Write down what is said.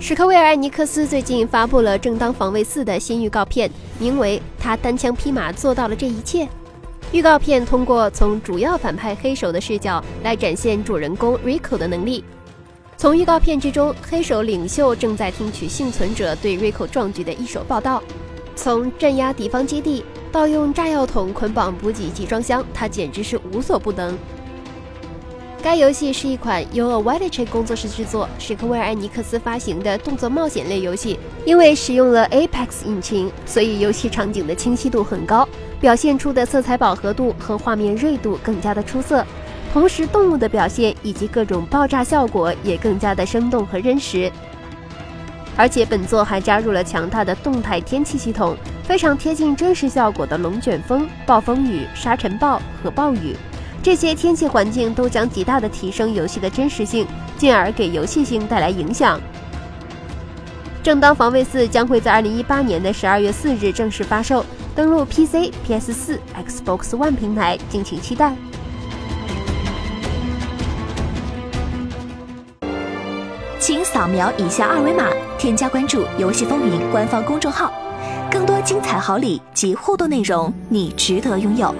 史克威尔艾尼克斯最近发布了《正当防卫四》的新预告片，名为《他单枪匹马做到了这一切》。预告片通过从主要反派黑手的视角来展现主人公 Rico 的能力。从预告片之中，黑手领袖正在听取幸存者对 Rico 壮举的一手报道。从镇压敌方基地到用炸药桶捆绑补给集装箱，他简直是无所不能。该游戏是一款由 a w i l c h 工作室制作、史克威尔艾尼克斯发行的动作冒险类游戏。因为使用了 Apex 引擎，所以游戏场景的清晰度很高，表现出的色彩饱和度和画面锐度更加的出色。同时，动物的表现以及各种爆炸效果也更加的生动和真实。而且，本作还加入了强大的动态天气系统，非常贴近真实效果的龙卷风、暴风雨、沙尘暴和暴雨。这些天气环境都将极大的提升游戏的真实性，进而给游戏性带来影响。正当防卫四将会在二零一八年的十二月四日正式发售，登陆 PC、PS 四、Xbox One 平台，敬请期待。请扫描以下二维码，添加关注“游戏风云”官方公众号，更多精彩好礼及互动内容，你值得拥有。